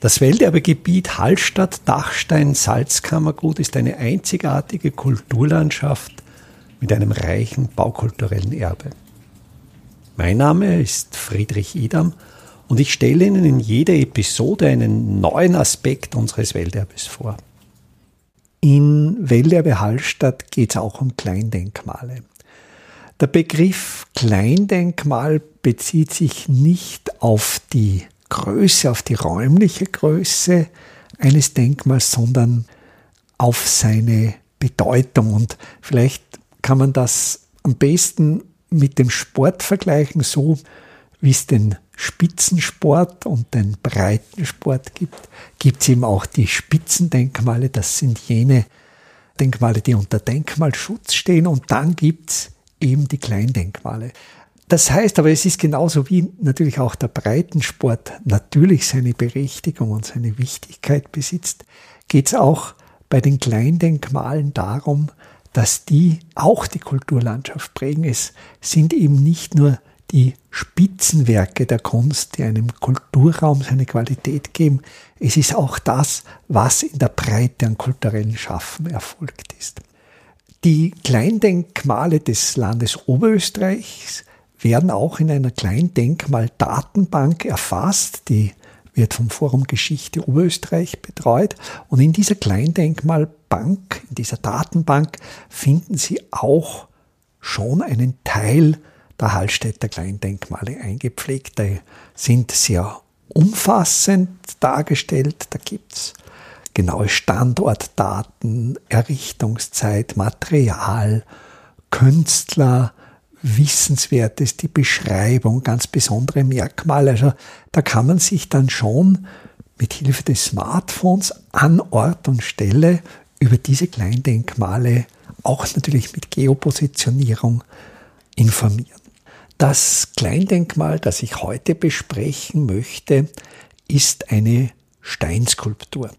Das Welterbegebiet Hallstatt-Dachstein-Salzkammergut ist eine einzigartige Kulturlandschaft mit einem reichen baukulturellen Erbe. Mein Name ist Friedrich Idam und ich stelle Ihnen in jeder Episode einen neuen Aspekt unseres Welterbes vor. In Welterbe Hallstatt geht es auch um Kleindenkmale. Der Begriff Kleindenkmal bezieht sich nicht auf die Größe, auf die räumliche Größe eines Denkmals, sondern auf seine Bedeutung. Und vielleicht kann man das am besten mit dem Sport vergleichen, so wie es den Spitzensport und den Breitensport gibt, gibt es eben auch die Spitzendenkmale. Das sind jene Denkmale, die unter Denkmalschutz stehen. Und dann gibt es eben die Kleindenkmale. Das heißt aber, es ist genauso wie natürlich auch der Breitensport natürlich seine Berechtigung und seine Wichtigkeit besitzt, geht es auch bei den Kleindenkmalen darum, dass die auch die Kulturlandschaft prägen. Es sind eben nicht nur die Spitzenwerke der Kunst, die einem Kulturraum seine Qualität geben. Es ist auch das, was in der Breite an kulturellen Schaffen erfolgt ist. Die Kleindenkmale des Landes Oberösterreichs werden auch in einer Kleindenkmaldatenbank erfasst, die wird vom Forum Geschichte Oberösterreich betreut. Und in dieser Kleindenkmalbank, in dieser Datenbank finden Sie auch schon einen Teil der Hallstätter Kleindenkmale eingepflegt. Die sind sehr umfassend dargestellt. Da gibt's genaue Standortdaten, Errichtungszeit, Material, Künstler, Wissenswertes, die Beschreibung, ganz besondere Merkmale. Also da kann man sich dann schon mit Hilfe des Smartphones an Ort und Stelle über diese Kleindenkmale auch natürlich mit Geopositionierung informieren. Das Kleindenkmal, das ich heute besprechen möchte, ist eine Steinskulptur.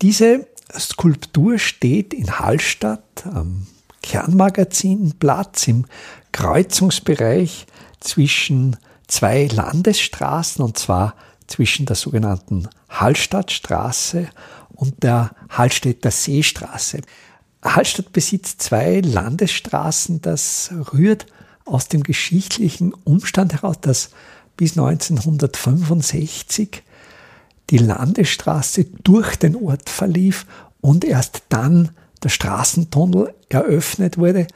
Diese Skulptur steht in Hallstatt am Kernmagazinplatz im Kreuzungsbereich zwischen zwei Landesstraßen und zwar zwischen der sogenannten Hallstattstraße und der Hallstätter Seestraße. Hallstatt besitzt zwei Landesstraßen. Das rührt aus dem geschichtlichen Umstand heraus, dass bis 1965 die Landesstraße durch den Ort verlief und erst dann der Straßentunnel eröffnet wurde.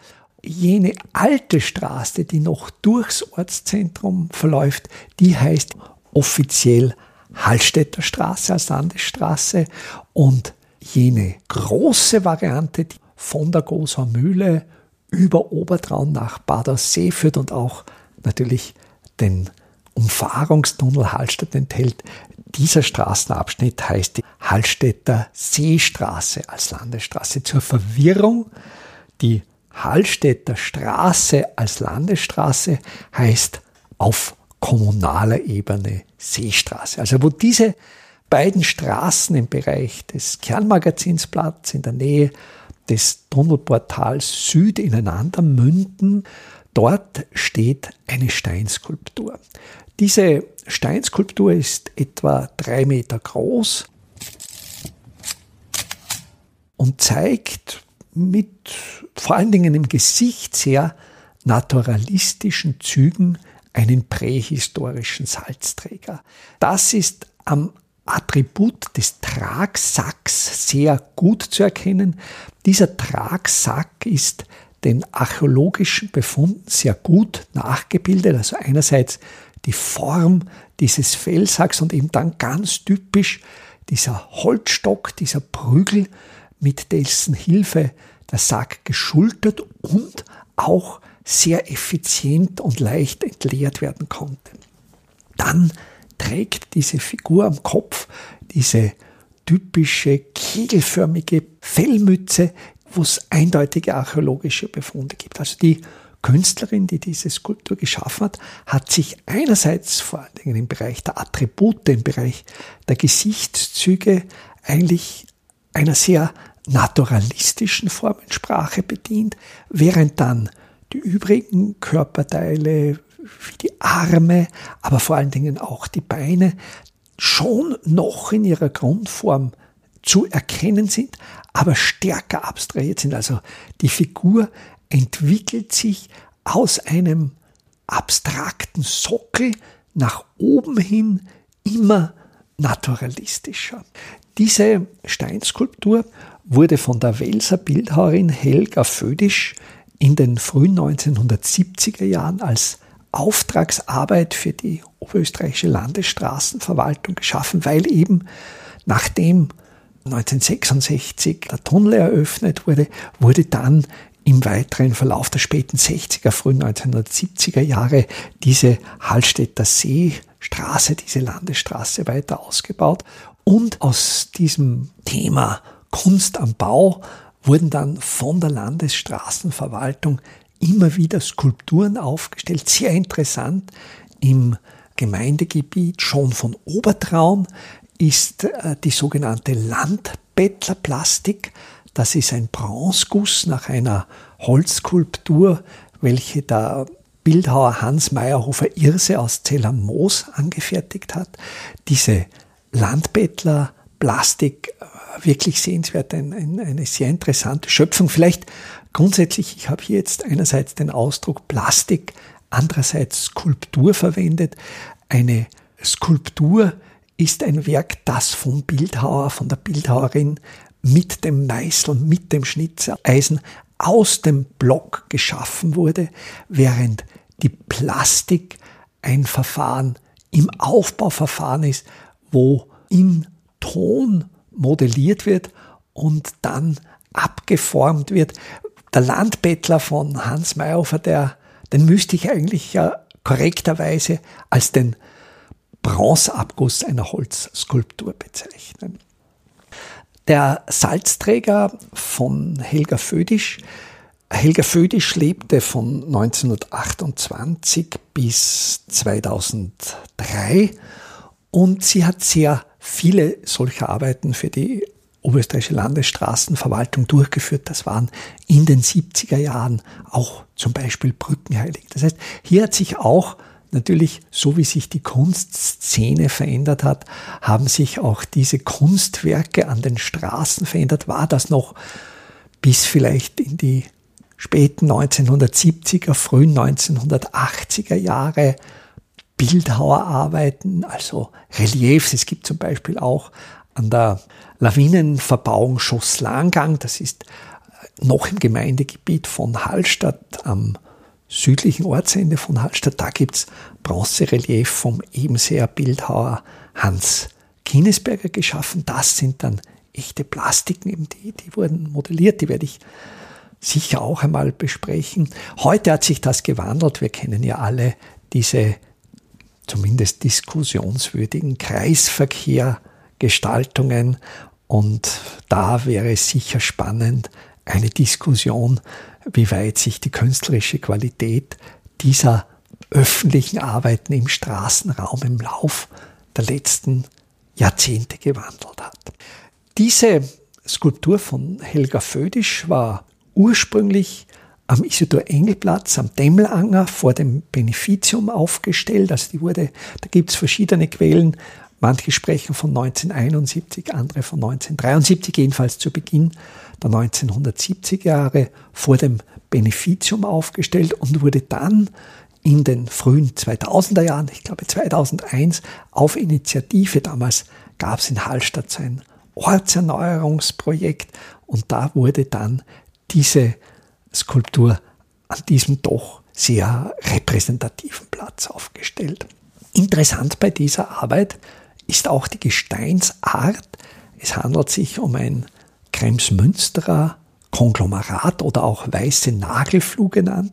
Jene alte Straße, die noch durchs Ortszentrum verläuft, die heißt offiziell Hallstätter Straße als Landesstraße und jene große Variante, die von der Goser Mühle über Obertraun nach Badersee führt und auch natürlich den Umfahrungstunnel Hallstatt enthält. Dieser Straßenabschnitt heißt die Hallstätter Seestraße als Landesstraße. Zur Verwirrung, die Hallstätter Straße als Landesstraße heißt auf kommunaler Ebene Seestraße. Also wo diese beiden Straßen im Bereich des Kernmagazinsplatz in der Nähe des Tunnelportals Süd ineinander münden, dort steht eine Steinskulptur. Diese Steinskulptur ist etwa drei Meter groß und zeigt mit vor allen Dingen im Gesicht sehr naturalistischen Zügen einen prähistorischen Salzträger. Das ist am Attribut des Tragsacks sehr gut zu erkennen. Dieser Tragsack ist den archäologischen Befunden sehr gut nachgebildet. Also einerseits die Form dieses Felshacks und eben dann ganz typisch dieser Holzstock, dieser Prügel, mit dessen Hilfe der Sack geschultert und auch sehr effizient und leicht entleert werden konnte. Dann trägt diese Figur am Kopf diese typische kegelförmige Fellmütze, wo es eindeutige archäologische Befunde gibt. Also die Künstlerin, die diese Skulptur geschaffen hat, hat sich einerseits vor allen Dingen im Bereich der Attribute, im Bereich der Gesichtszüge eigentlich einer sehr naturalistischen Formensprache bedient, während dann die übrigen Körperteile wie die Arme, aber vor allen Dingen auch die Beine schon noch in ihrer Grundform zu erkennen sind, aber stärker abstrahiert sind. Also die Figur entwickelt sich aus einem abstrakten Sockel nach oben hin immer naturalistischer. Diese Steinskulptur wurde von der Welser Bildhauerin Helga Födisch in den frühen 1970er Jahren als Auftragsarbeit für die oberösterreichische Landesstraßenverwaltung geschaffen, weil eben nachdem 1966 der Tunnel eröffnet wurde, wurde dann im weiteren Verlauf der späten 60er, frühen 1970er Jahre diese Hallstätter Seestraße, diese Landesstraße weiter ausgebaut. Und aus diesem Thema Kunst am Bau wurden dann von der Landesstraßenverwaltung immer wieder Skulpturen aufgestellt. Sehr interessant. Im Gemeindegebiet schon von Obertraun ist äh, die sogenannte Landbettlerplastik. Das ist ein Bronzeguss nach einer Holzskulptur, welche der Bildhauer Hans Meyerhofer Irse aus Zell-am-Moos angefertigt hat. Diese Landbettlerplastik äh, wirklich sehenswert, ein, ein, eine sehr interessante Schöpfung. Vielleicht grundsätzlich, ich habe hier jetzt einerseits den Ausdruck Plastik, andererseits Skulptur verwendet. Eine Skulptur ist ein Werk, das vom Bildhauer, von der Bildhauerin mit dem Meißel, mit dem Schnitzereisen aus dem Block geschaffen wurde, während die Plastik ein Verfahren im Aufbauverfahren ist, wo in Ton modelliert wird und dann abgeformt wird. Der Landbettler von Hans Mayhofer, der, den müsste ich eigentlich ja korrekterweise als den Bronzeabguss einer Holzskulptur bezeichnen. Der Salzträger von Helga Födisch. Helga Födisch lebte von 1928 bis 2003 und sie hat sehr viele solcher Arbeiten für die Oberösterreichische Landesstraßenverwaltung durchgeführt. Das waren in den 70er Jahren auch zum Beispiel Brückenheilig. Das heißt, hier hat sich auch natürlich, so wie sich die Kunstszene verändert hat, haben sich auch diese Kunstwerke an den Straßen verändert. War das noch bis vielleicht in die späten 1970er, frühen 1980er Jahre Bildhauerarbeiten, also Reliefs. Es gibt zum Beispiel auch an der Lawinenverbauung Schosslangang, das ist noch im Gemeindegebiet von Hallstatt am südlichen Ortsende von Hallstatt, da gibt's Bronzerelief vom Ebenseer Bildhauer Hans Kinesberger geschaffen. Das sind dann echte Plastiken, die, die wurden modelliert, die werde ich sicher auch einmal besprechen. Heute hat sich das gewandelt. Wir kennen ja alle diese zumindest diskussionswürdigen Kreisverkehrgestaltungen. Und da wäre es sicher spannend, eine Diskussion, wie weit sich die künstlerische Qualität dieser öffentlichen Arbeiten im Straßenraum im Lauf der letzten Jahrzehnte gewandelt hat. Diese Skulptur von Helga Födisch war ursprünglich am Isidor-Engel-Platz am Demmelanger vor dem Beneficium aufgestellt. Also die wurde, da gibt es verschiedene Quellen. Manche sprechen von 1971, andere von 1973, jedenfalls zu Beginn der 1970er Jahre vor dem Beneficium aufgestellt und wurde dann in den frühen 2000er Jahren, ich glaube 2001, auf Initiative, damals gab es in Hallstatt sein Ortserneuerungsprojekt und da wurde dann diese Skulptur an diesem doch sehr repräsentativen Platz aufgestellt. Interessant bei dieser Arbeit ist auch die Gesteinsart. Es handelt sich um ein Kremsmünsterer Konglomerat oder auch weiße Nagelfluh genannt.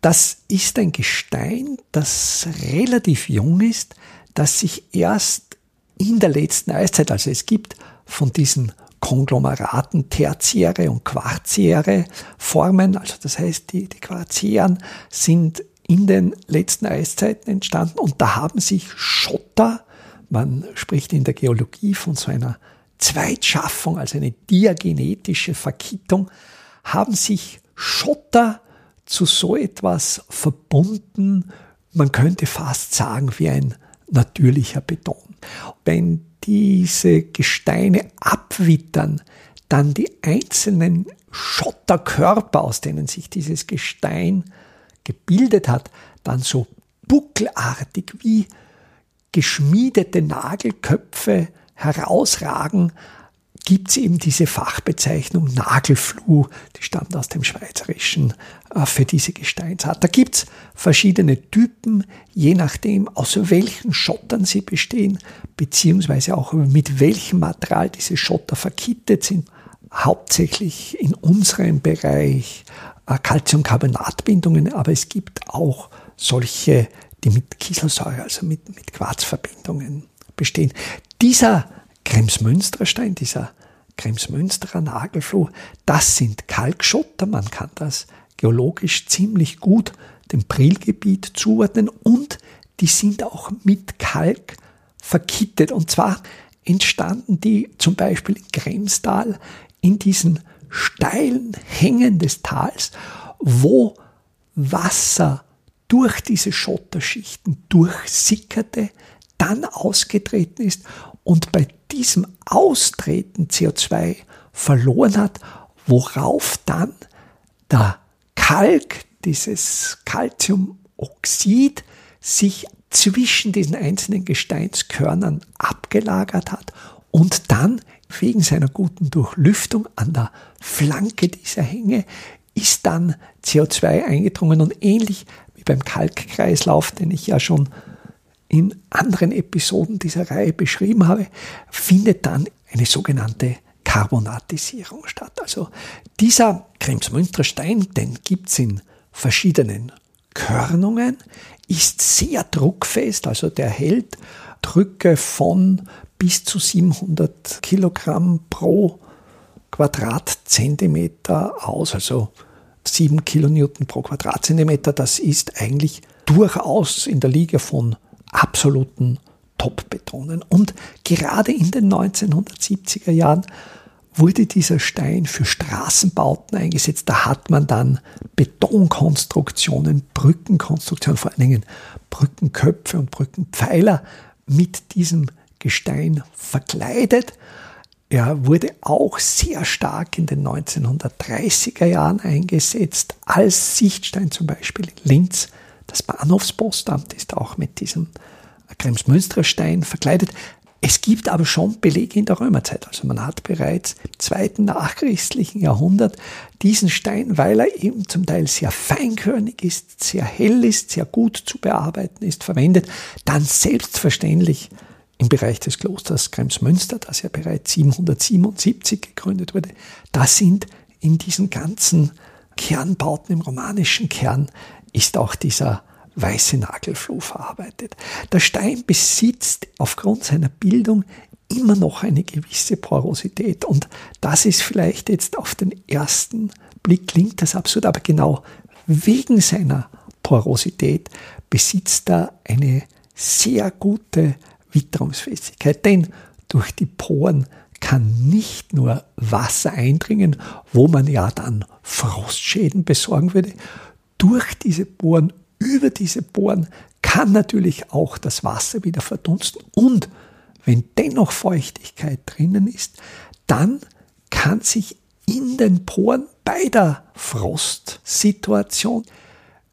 Das ist ein Gestein, das relativ jung ist, das sich erst in der letzten Eiszeit, also es gibt von diesen Konglomeraten tertiäre und quarziäre Formen. Also das heißt, die, die Quarziären sind in den letzten Eiszeiten entstanden und da haben sich Schotter, man spricht in der Geologie von so einer Zweitschaffung, also eine diagenetische Verkittung, haben sich Schotter zu so etwas verbunden man könnte fast sagen, wie ein natürlicher Beton. Wenn diese Gesteine abwittern, dann die einzelnen Schotterkörper, aus denen sich dieses Gestein gebildet hat, dann so buckelartig wie geschmiedete Nagelköpfe herausragen, gibt es eben diese Fachbezeichnung Nagelfluh, die stammt aus dem Schweizerischen äh, für diese Gesteinsart. Da gibt es verschiedene Typen, je nachdem, aus welchen Schottern sie bestehen, beziehungsweise auch mit welchem Material diese Schotter verkittet sind. Hauptsächlich in unserem Bereich äh, Calciumcarbonatbindungen, aber es gibt auch solche, die mit Kieselsäure, also mit, mit Quarzverbindungen bestehen. Dieser Kremsmünsterstein, dieser Kremsmünsterer Nagelfluh, das sind Kalkschotter. Man kann das geologisch ziemlich gut dem Prilgebiet zuordnen und die sind auch mit Kalk verkittet. Und zwar entstanden die zum Beispiel in Kremstal in diesen steilen Hängen des Tals, wo Wasser durch diese Schotterschichten durchsickerte, dann ausgetreten ist und bei diesem Austreten CO2 verloren hat, worauf dann der Kalk, dieses Calciumoxid, sich zwischen diesen einzelnen Gesteinskörnern abgelagert hat und dann wegen seiner guten Durchlüftung an der Flanke dieser Hänge ist dann CO2 eingedrungen und ähnlich wie beim Kalkkreislauf, den ich ja schon in anderen Episoden dieser Reihe beschrieben habe, findet dann eine sogenannte Carbonatisierung statt. Also dieser Kremsmünsterer Stein, den gibt's in verschiedenen Körnungen, ist sehr druckfest, also der hält Drücke von bis zu 700 Kilogramm pro Quadratzentimeter aus, also 7 Kilonewton pro Quadratzentimeter. Das ist eigentlich durchaus in der Liga von absoluten Top-Betonen. Und gerade in den 1970er Jahren wurde dieser Stein für Straßenbauten eingesetzt. Da hat man dann Betonkonstruktionen, Brückenkonstruktionen, vor allen Dingen Brückenköpfe und Brückenpfeiler mit diesem Gestein verkleidet. Er wurde auch sehr stark in den 1930er Jahren eingesetzt als Sichtstein zum Beispiel in Linz das Bahnhofspostamt ist auch mit diesem Kremsmünsterstein verkleidet. Es gibt aber schon Belege in der Römerzeit. Also man hat bereits im zweiten nachchristlichen Jahrhundert diesen Stein, weil er eben zum Teil sehr feinkörnig ist, sehr hell ist, sehr gut zu bearbeiten ist, verwendet. Dann selbstverständlich im Bereich des Klosters Kremsmünster, das ja bereits 777 gegründet wurde. Da sind in diesen ganzen Kernbauten im romanischen Kern ist auch dieser weiße Nagelfluh verarbeitet. Der Stein besitzt aufgrund seiner Bildung immer noch eine gewisse Porosität und das ist vielleicht jetzt auf den ersten Blick klingt das absurd, aber genau wegen seiner Porosität besitzt er eine sehr gute Witterungsfestigkeit, denn durch die Poren kann nicht nur Wasser eindringen, wo man ja dann Frostschäden besorgen würde, durch diese Bohren, über diese Bohren kann natürlich auch das Wasser wieder verdunsten und wenn dennoch Feuchtigkeit drinnen ist, dann kann sich in den Poren bei der Frostsituation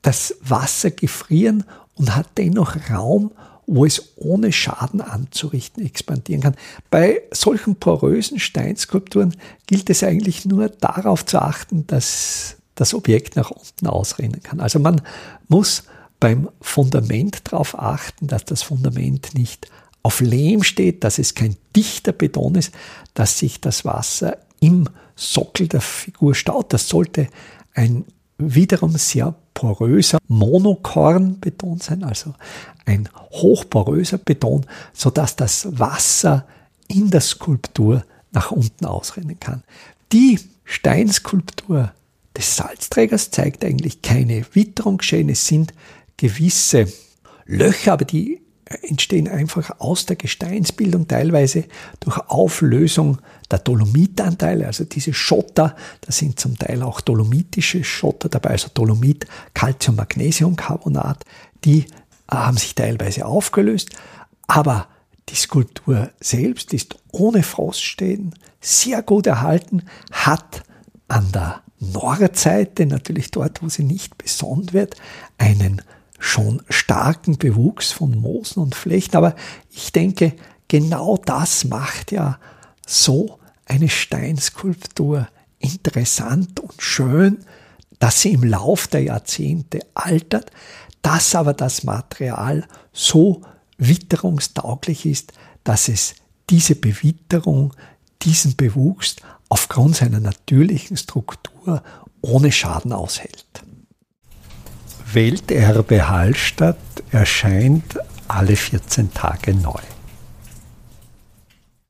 das Wasser gefrieren und hat dennoch Raum, wo es ohne Schaden anzurichten expandieren kann. Bei solchen porösen Steinskulpturen gilt es eigentlich nur darauf zu achten, dass das Objekt nach unten ausrennen kann. Also man muss beim Fundament darauf achten, dass das Fundament nicht auf Lehm steht, dass es kein dichter Beton ist, dass sich das Wasser im Sockel der Figur staut. Das sollte ein wiederum sehr poröser Monokornbeton sein, also ein hochporöser Beton, sodass das Wasser in der Skulptur nach unten ausrennen kann. Die Steinskulptur des Salzträgers zeigt eigentlich keine Witterung. Geschehen. Es sind gewisse Löcher, aber die entstehen einfach aus der Gesteinsbildung, teilweise durch Auflösung der Dolomitanteile, also diese Schotter, da sind zum Teil auch dolomitische Schotter dabei, also Dolomit, Calcium, Magnesiumcarbonat, die haben sich teilweise aufgelöst, aber die Skulptur selbst ist ohne Froststehen sehr gut erhalten, hat an der Nordseite, natürlich dort, wo sie nicht besonnt wird, einen schon starken Bewuchs von Moosen und Flechten. Aber ich denke, genau das macht ja so eine Steinskulptur interessant und schön, dass sie im Lauf der Jahrzehnte altert, dass aber das Material so witterungstauglich ist, dass es diese Bewitterung, diesen Bewuchs aufgrund seiner natürlichen Struktur ohne Schaden aushält. Welterbe Hallstatt erscheint alle 14 Tage neu.